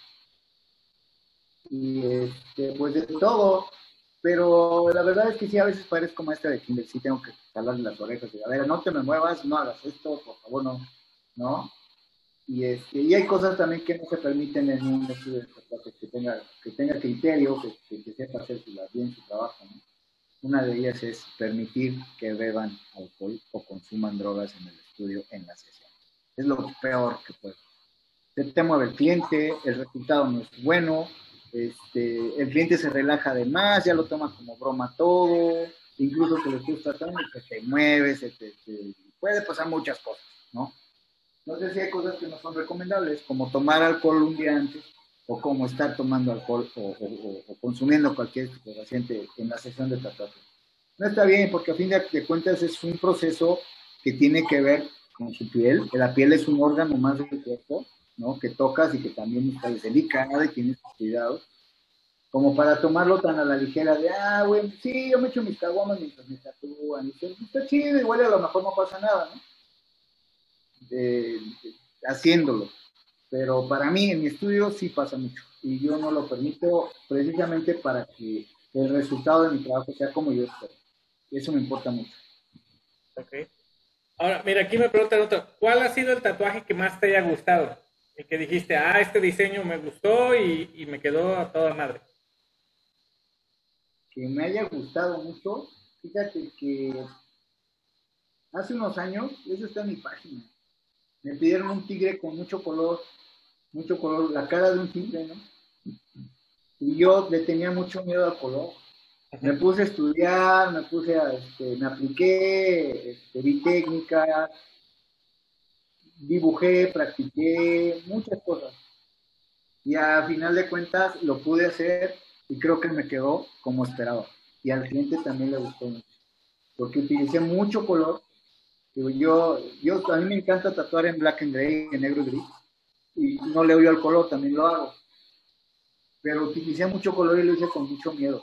S2: Y este, pues de todo. Pero la verdad es que sí, a veces parezco maestra de kinder, sí tengo que jalarle las orejas y a ver, no te me muevas, no hagas esto, por favor, no, ¿no? Y, este, y hay cosas también que no se permiten en un estudio que tenga, que tenga criterio, que, que, sepa hacer bien su trabajo, ¿no? Una de ellas es permitir que beban alcohol o consuman drogas en el estudio en la sesión. Es lo peor que puede. Se te mueve el cliente, el resultado no es bueno, este, el cliente se relaja de más, ya lo toma como broma todo, incluso que lo estés tratando, que se mueve, se te, puede pasar muchas cosas, ¿no? Entonces sí hay cosas que no son recomendables, como tomar alcohol un día antes, o como estar tomando alcohol o, consumiendo cualquier estupefaciente en la sesión de tatuaje. No está bien, porque a fin de cuentas es un proceso que tiene que ver con su piel. La piel es un órgano más del cuerpo, ¿no? Que tocas y que también está delicada y tienes cuidado. Como para tomarlo tan a la ligera de, ah, güey, sí, yo me echo mis caguamas mientras me tatúan. Y está chido, igual a lo mejor no pasa nada, ¿no? Haciéndolo. Pero para mí, en mi estudio, sí pasa mucho. Y yo no lo permito precisamente para que el resultado de mi trabajo sea como yo espero. Eso me importa mucho.
S1: Ok. Ahora, mira, aquí me preguntan otro. ¿Cuál ha sido el tatuaje que más te haya gustado? El que dijiste, ah, este diseño me gustó y, y me quedó a toda madre.
S2: Que me haya gustado mucho. Fíjate que hace unos años, eso está en mi página, me pidieron un tigre con mucho color mucho color, la cara de un tigre, ¿no? Y yo le tenía mucho miedo al color. Me puse a estudiar, me puse a, este, me apliqué, este, vi técnica, dibujé, practiqué, muchas cosas. Y a final de cuentas lo pude hacer y creo que me quedó como esperaba. Y al cliente también le gustó mucho. Porque utilicé mucho color. Yo, yo, a mí me encanta tatuar en black and gray, en negro y gris y no le oyo al color, también lo hago. Pero utilicé mucho color y lo hice con mucho miedo.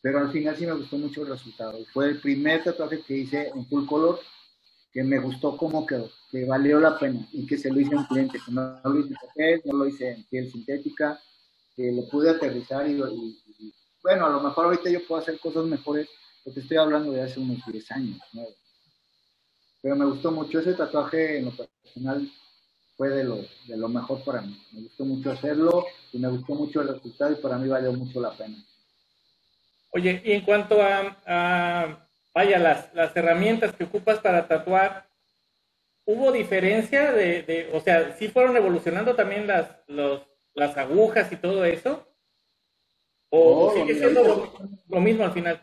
S2: Pero al final sí me gustó mucho el resultado. Fue el primer tatuaje que hice en full color que me gustó cómo quedó, que valió la pena y que se lo hice a un cliente, que no, lo hice en papel, no lo hice en piel sintética, que lo pude aterrizar y, bueno, a lo mejor ahorita yo puedo hacer cosas mejores, porque estoy hablando de hace unos 10 años, Pero me gustó mucho ese tatuaje en lo personal, fue de lo, de lo mejor para mí. Me gustó mucho hacerlo y me gustó mucho el resultado y para mí valió mucho la pena.
S1: Oye, y en cuanto a, vaya, las, las herramientas que ocupas para tatuar, ¿hubo diferencia de, de o sea, sí fueron evolucionando también las, los, las agujas y todo eso? ¿O sigue siendo lo, mismo al final?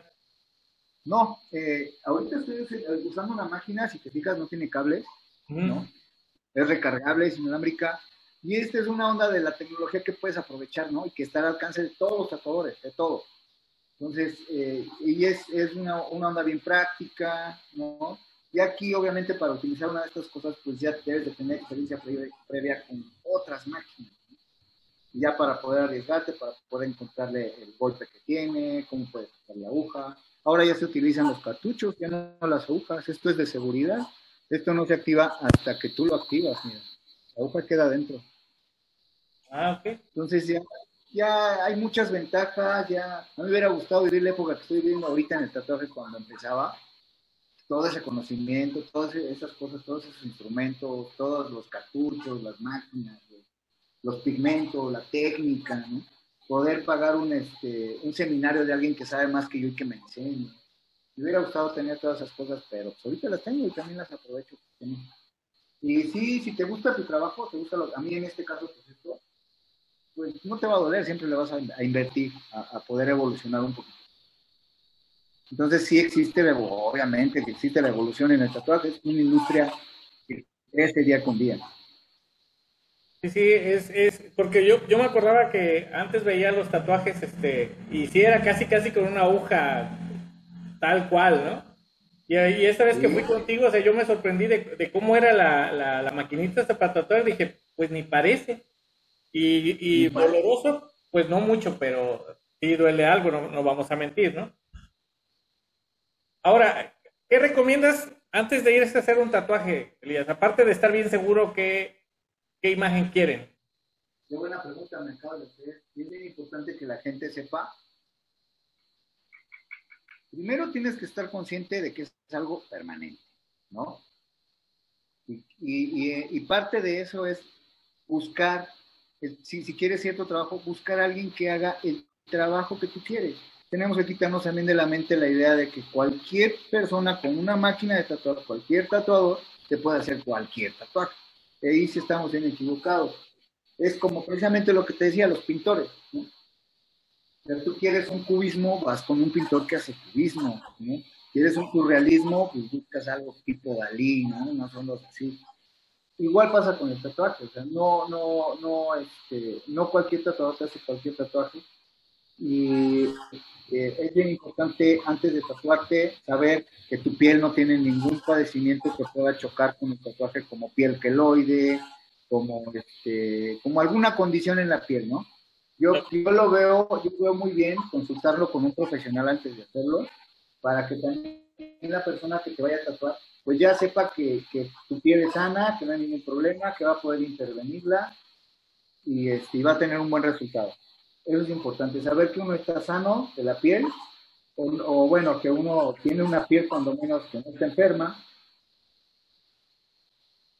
S2: No, eh, ahorita estoy usando una máquina, si te fijas, no tiene cables, ¿no? es recargable, es inalámbrica. Y esta es una onda de la tecnología que puedes aprovechar, ¿no? Y que está al alcance de todos los tatuadores, de todo. Entonces, eh, y es, es una, una, onda bien práctica, ¿no? Y aquí, obviamente, para utilizar una de estas cosas, pues ya debes de tener experiencia previa, previa con otras máquinas. ¿no? Ya para poder arriesgarte, para poder encontrarle el golpe que tiene, cómo puedes usar la aguja. Ahora ya se utilizan los cartuchos, ya no las agujas. Esto es de seguridad. Esto no se activa hasta que tú lo activas, mira. La aguja queda adentro.
S1: Ah, ok.
S2: Entonces ya, ya hay muchas ventajas, ya a mí me hubiera gustado vivir la época que estoy viviendo ahorita en el tatuaje cuando empezaba, todo ese conocimiento, todas esas cosas, todos esos instrumentos, todos los cartuchos, las máquinas, los, los pigmentos, la técnica, ¿no? Poder pagar un, este, un seminario de alguien que sabe más que yo y que me enseñe. Me hubiera gustado tener todas esas cosas, pero pues ahorita las tengo y también las aprovecho. Y sí, si te gusta tu trabajo, te gusta lo, a mí en este caso, pues no te va a doler, siempre le vas a, a invertir, a, a, poder evolucionar un poquito. Entonces sí existe, obviamente, que existe la evolución en el tatuaje, es una industria que crece día con día.
S1: Sí, sí, es, es porque yo, yo me acordaba que antes veía los tatuajes, este, y sí era casi, casi con una aguja tal cual, ¿no? Y, y esta vez que fui contigo, o sea, yo me sorprendí de, de cómo era la, la, la maquinita esta para tatuar, dije, pues ni parece. Y, y doloroso, pues no mucho, pero sí duele algo, no, no, vamos a mentir, ¿no? Ahora, ¿qué recomiendas antes de irse a hacer un tatuaje, Elías? Aparte de estar bien seguro, ¿qué, qué imagen quieren?
S2: Qué buena pregunta me acabas de hacer. Es bien importante que la gente sepa. Primero tienes que estar consciente de que es algo permanente, ¿no? Y, parte de eso es buscar si, si, quieres cierto trabajo, buscar a alguien que haga el trabajo que tú quieres. Tenemos que quitarnos también de la mente la idea de que cualquier persona con una máquina de tatuar, cualquier tatuador, te puede hacer cualquier tatuaje. Ahí sí estamos bien equivocados. Es como precisamente lo que te decía, los pintores. Si tú quieres un cubismo, vas con un pintor que hace cubismo. Quieres un surrealismo, pues buscas algo tipo Dalí, ¿no? No son los así. Igual pasa con el tatuaje, o sea, no, no, no, este, no cualquier tatuador te hace cualquier tatuaje. Y eh, es bien importante antes de tatuarte saber que tu piel no tiene ningún padecimiento que pueda chocar con el tatuaje como piel queloide, como, este, como alguna condición en la piel, ¿no? Yo, yo lo veo, yo veo muy bien consultarlo con un profesional antes de hacerlo, para que también la persona que te vaya a tatuar pues ya sepa que, que, tu piel es sana, que no hay ningún problema, que va a poder intervenirla y, este, y va a tener un buen resultado. Eso es importante, saber que uno está sano de la piel, o, o bueno, que uno tiene una piel cuando menos que no está enferma.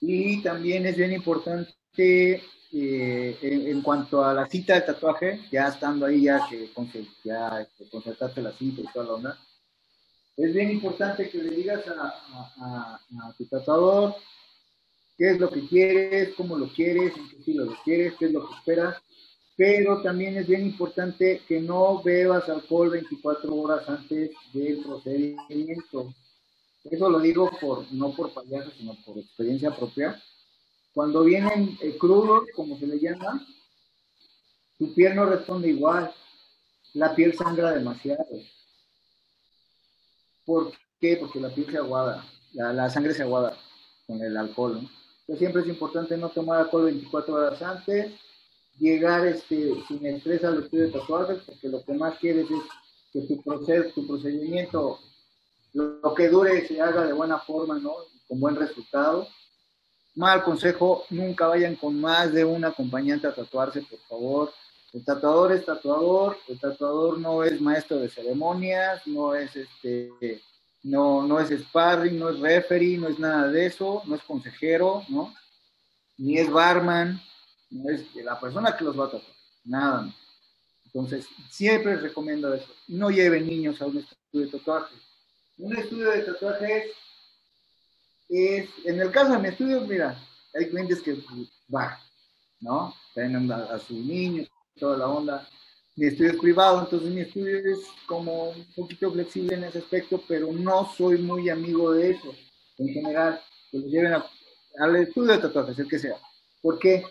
S2: Y también es bien importante eh, en, en, cuanto a la cita de tatuaje, ya estando ahí, ya que ya, este, concertaste la cita y toda la onda, es bien importante que le digas a, a, a, a, tu tatuador qué es lo que quieres, cómo lo quieres, en qué estilo lo quieres, qué es lo que esperas, pero también es bien importante que no bebas alcohol 24 horas antes del procedimiento. Eso lo digo por no por payaso, sino por experiencia propia. Cuando vienen eh, crudos, como se le llama, tu piel no responde igual. La piel sangra demasiado. ¿Por qué? Porque la piel se aguada, la, sangre se aguada con el alcohol. ¿no? Entonces siempre es importante no tomar alcohol 24 horas antes, llegar este, sin estrés al estudio de tatuajes, porque lo que más quieres es que tu, proceso, tu procedimiento, lo, que dure, se haga de buena forma, ¿no? Con buen resultado. Mal consejo, nunca vayan con más de un acompañante a tatuarse, por favor. El tatuador es tatuador, el tatuador no es maestro de ceremonias, no es este, no, no es sparring, no es referee, no es nada de eso, no es consejero, ¿no? Ni es barman, no es la persona que los va a tatuar, nada. Entonces, siempre recomiendo eso. No lleven niños a un estudio de tatuaje. Un estudio de tatuajes es, en el caso de mi estudio, mira, hay clientes que van, ¿no? Traen a, a sus niños, toda la onda. Mi estudio es privado, entonces mi estudio es como un poquito flexible en ese aspecto, pero no soy muy amigo de eso. En general, que los lleven al estudio de tatuajes, el que sea. ¿Por qué?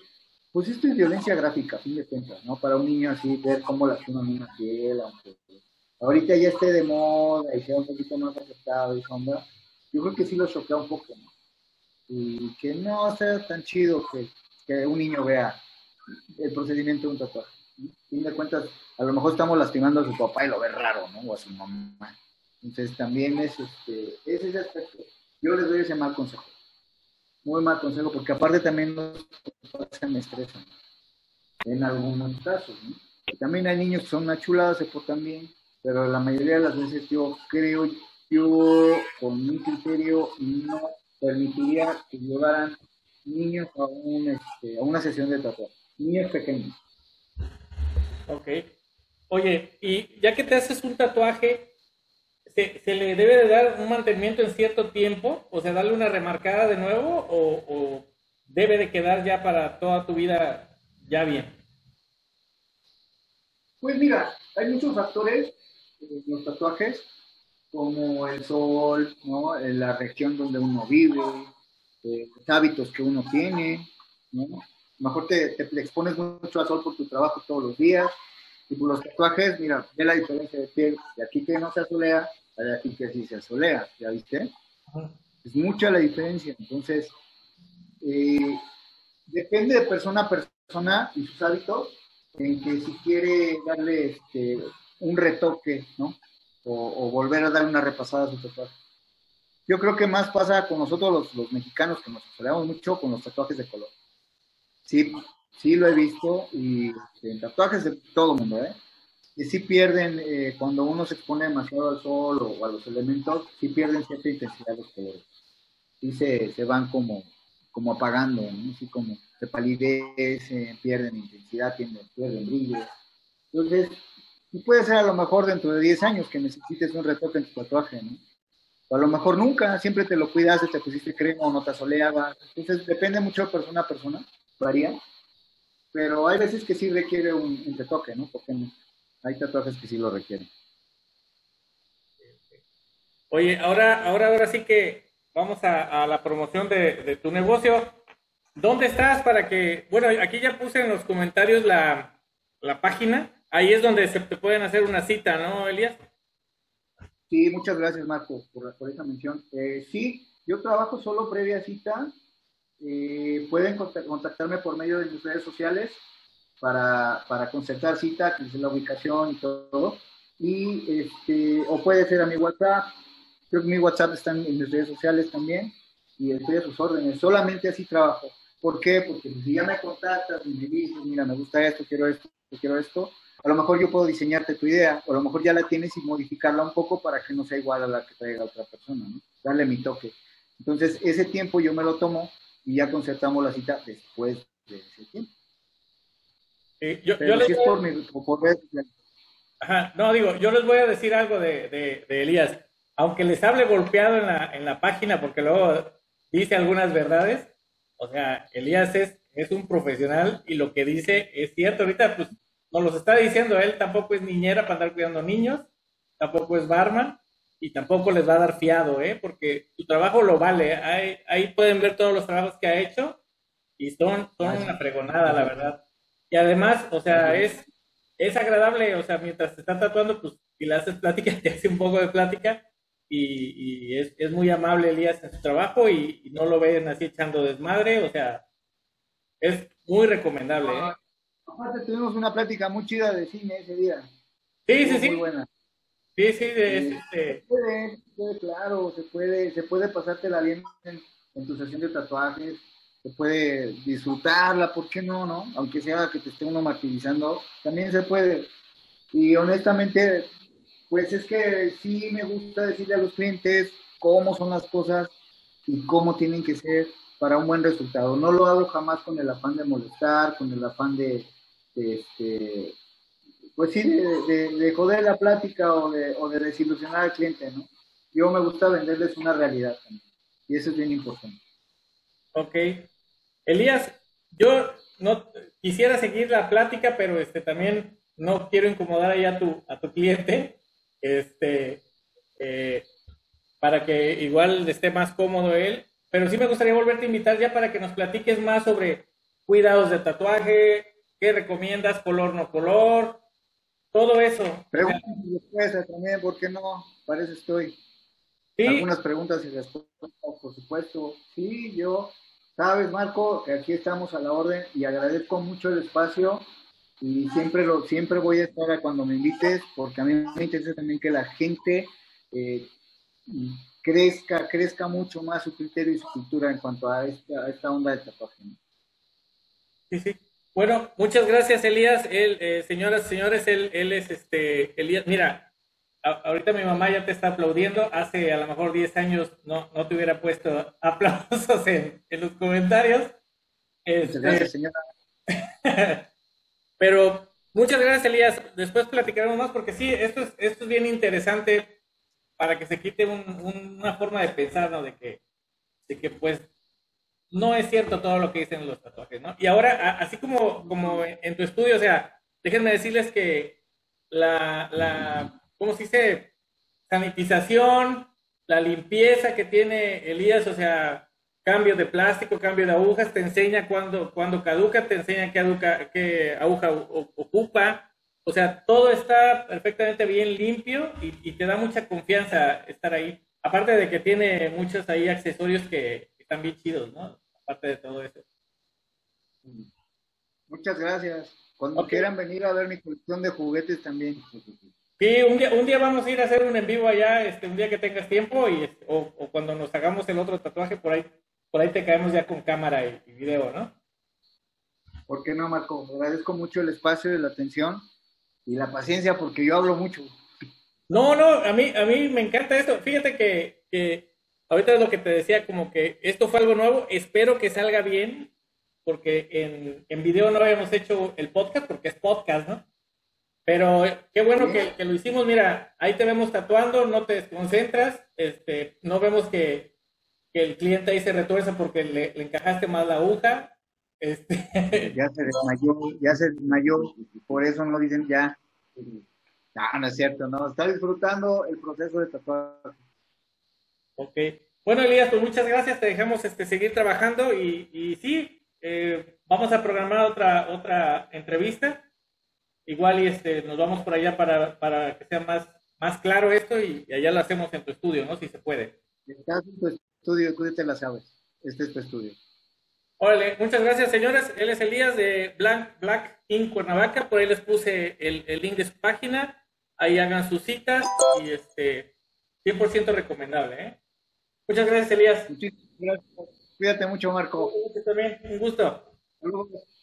S2: Pues esto es violencia gráfica, a fin de cuentas, ¿no? Para un niño así, ver cómo lastima una piel, aunque ahorita ya esté de moda y sea un poquito más aceptado y sombra, yo creo que sí lo choquea un poco, ¿no? Y que no sea tan chido que, que un niño vea el procedimiento de un tatuaje. A fin de cuentas, a lo mejor estamos lastimando a su papá y lo ve raro, ¿no? O a su mamá. Entonces también es, este, es ese aspecto. Yo les doy ese mal consejo. Muy mal consejo, porque aparte también los se me estresan. En algunos casos. También hay niños que son una chulada, se portan bien, pero la mayoría de las veces yo creo, yo con mi criterio no permitiría que llevaran niños a, un, este, a una sesión de tatuaje. Niños pequeños.
S1: Ok. Oye, y ya que te haces un tatuaje, ¿se, le debe de dar un mantenimiento en cierto tiempo? O sea, darle una remarcada de nuevo o, debe de quedar ya para toda tu vida ya bien?
S2: Pues mira, hay muchos factores en los tatuajes, como el sol, ¿no? la región donde uno vive, eh, los hábitos que uno tiene, ¿no? mejor te, te, expones mucho al sol por tu trabajo todos los días, y por los tatuajes, mira, ve la diferencia de piel, de aquí que no se asolea, de aquí que sí se asolea, ¿ya viste? Es mucha la diferencia, entonces, eh, depende de persona a persona y sus hábitos, en que si quiere darle este, un retoque, ¿no? O, volver a dar una repasada a su tatuaje. Yo creo que más pasa con nosotros los, los mexicanos, que nos asoleamos mucho con los tatuajes de color. Sí, sí lo he visto y este, en tatuajes de todo el mundo, ¿eh? Y sí pierden, eh, cuando uno se expone demasiado al sol o, a los elementos, sí pierden cierta intensidad los colores. Sí se, se van como, como apagando, ¿no? Así como se palidecen, pierden intensidad, pierden, pierden brillo. Entonces, puede ser a lo mejor dentro de 10 años que necesites un retoque en tu tatuaje, ¿no? O a lo mejor nunca, siempre te lo cuidaste, te pusiste crema o no te asoleabas. Entonces, depende mucho de persona a persona, varía pero hay veces que sí requiere un, retoque, ¿no? Porque hay tatuajes que sí lo requieren.
S1: Oye, ahora, ahora, ahora sí que vamos a, la promoción de, tu negocio. ¿Dónde estás para que, bueno, aquí ya puse en los comentarios la, página, ahí es donde se te pueden hacer una cita, ¿no, Elías?
S2: Sí, muchas gracias, Marco, por, por esa mención. Eh, sí, yo trabajo solo previa cita eh, pueden contactarme por medio de mis redes sociales para, para concertar cita, que es la ubicación y todo. Y este, o puede ser a mi WhatsApp. Creo que mi WhatsApp está en mis redes sociales también. Y estoy a sus órdenes. Solamente así trabajo. ¿Por qué? Porque si ya me contactas y me dices, mira, me gusta esto, quiero esto, quiero esto, a lo mejor yo puedo diseñarte tu idea, o a lo mejor ya la tienes y modificarla un poco para que no sea igual a la que traiga otra persona, ¿no? Darle mi toque. Entonces, ese tiempo yo me lo tomo y ya concertamos la cita después de ese tiempo.
S1: Yo, les no, digo, yo les voy a decir algo de, Elías. Aunque les hable golpeado en la, en la página, porque luego dice algunas verdades, o sea, Elías es, es un profesional y lo que dice es cierto. Ahorita, pues, nos los está diciendo, él tampoco es niñera para andar cuidando niños, tampoco es barman, y tampoco les va a dar fiado, ¿eh? porque su trabajo lo vale. Ahí, ahí pueden ver todos los trabajos que ha hecho y son, son una pregonada, la verdad. Y además, o sea, es, es agradable, o sea, mientras te están tatuando, pues si le haces plática, te hace un poco de plática y, y es, es, muy amable Elías en su trabajo y, no lo ven así echando desmadre, o sea, es muy recomendable. ¿eh?
S2: Aparte tuvimos una plática muy chida de cine ese día.
S1: Sí, sí, sí. Muy buena. Sí, sí,
S2: de, este. Se puede, puede, claro, se puede, se puede pasártela bien en, tu sesión de tatuajes, se puede disfrutarla, ¿por qué no, no? Aunque sea que te esté uno martirizando, también se puede. Y honestamente, pues es que sí me gusta decirle a los clientes cómo son las cosas y cómo tienen que ser para un buen resultado. No lo hago jamás con el afán de molestar, con el afán de, este, pues sí, de, de, joder la plática o de, o de desilusionar al cliente, ¿no? Yo me gusta venderles una realidad también. Y eso es bien importante.
S1: Ok. Elías, yo no quisiera seguir la plática, pero este también no quiero incomodar ahí a tu, a tu cliente. Este, eh, para que igual esté más cómodo él. pero sí me gustaría volverte a invitar ya para que nos platiques más sobre cuidados de tatuaje, qué recomiendas, color no color, todo eso.
S2: Preguntas y respuestas también, ¿por qué no? Para eso estoy. Algunas preguntas y respuestas, por supuesto. Sí, yo, sabes, Marco, aquí estamos a la orden y agradezco mucho el espacio y siempre lo siempre voy a estar cuando me invites porque a mí me interesa también que la gente eh, crezca crezca mucho más su criterio y su cultura en cuanto a esta, esta onda de tatuaje.
S1: Sí, sí. Bueno, muchas gracias, Elías. Él, eh, señoras señores, él, él es este, Elías. Mira, ahorita mi mamá ya te está aplaudiendo. Hace a lo mejor 10 años no, no te hubiera puesto aplausos en, en los comentarios.
S2: Este, gracias, señora.
S1: pero muchas gracias, Elías. Después platicaremos más porque sí, esto es, esto es bien interesante para que se quite una forma de pensar, ¿no? De que, de que pues no es cierto todo lo que dicen los tatuajes, ¿no? Y ahora, así como, como en tu estudio, o sea, déjenme decirles que la, la ¿cómo se dice? Sanitización, la limpieza que tiene Elías, o sea, cambio de plástico, cambio de agujas, te enseña cuando, cuando caduca, te enseña qué, qué aguja ocupa, o sea, todo está perfectamente bien limpio y, te da mucha confianza estar ahí. Aparte de que tiene muchos ahí accesorios que, están bien chidos, ¿no? Aparte de todo eso.
S2: Muchas gracias. Cuando quieran venir a ver mi colección de juguetes también.
S1: Sí, un día, un día vamos a ir a hacer un en vivo allá, este, un día que tengas tiempo y este, o, cuando nos hagamos el otro tatuaje por ahí, por ahí te caemos ya con cámara y, video, ¿no?
S2: ¿Por qué no, Marco? Agradezco mucho el espacio y la atención y la paciencia porque yo hablo mucho.
S1: No, no, a mí, a mí me encanta esto. Fíjate que, que ahorita es lo que te decía, como que esto fue algo nuevo. Espero que salga bien, porque en, en video no habíamos hecho el podcast, porque es podcast, ¿no? Pero qué bueno que, lo hicimos. Mira, ahí te vemos tatuando, no te desconcentras, este, no vemos que, el cliente ahí se retuerza porque le, encajaste más la aguja. Este...
S2: Ya se desmayó, ya se desmayó, por eso no dicen ya. No, no es cierto, no, está disfrutando el proceso de tatuaje.
S1: Ok. Bueno, Elías, pues muchas gracias, te dejamos este, seguir trabajando y, y sí, eh, vamos a programar otra, otra entrevista igual y este, nos vamos por allá para, para que sea más, más claro esto y, allá lo hacemos en tu estudio, ¿no? Si se puede.
S2: Estás en tu estudio, tú te la sabes. Este es tu estudio.
S1: Órale, muchas gracias, señores. Él es Elías de Black, Black Ink Cuernavaca. Por ahí les puse el, el link de su página. Ahí hagan sus citas y este 100% recomendable. ¿eh? Muchas gracias, Elías.
S2: Muchísimas gracias. Cuídate mucho, Marco.
S1: también, un gusto. Saludos.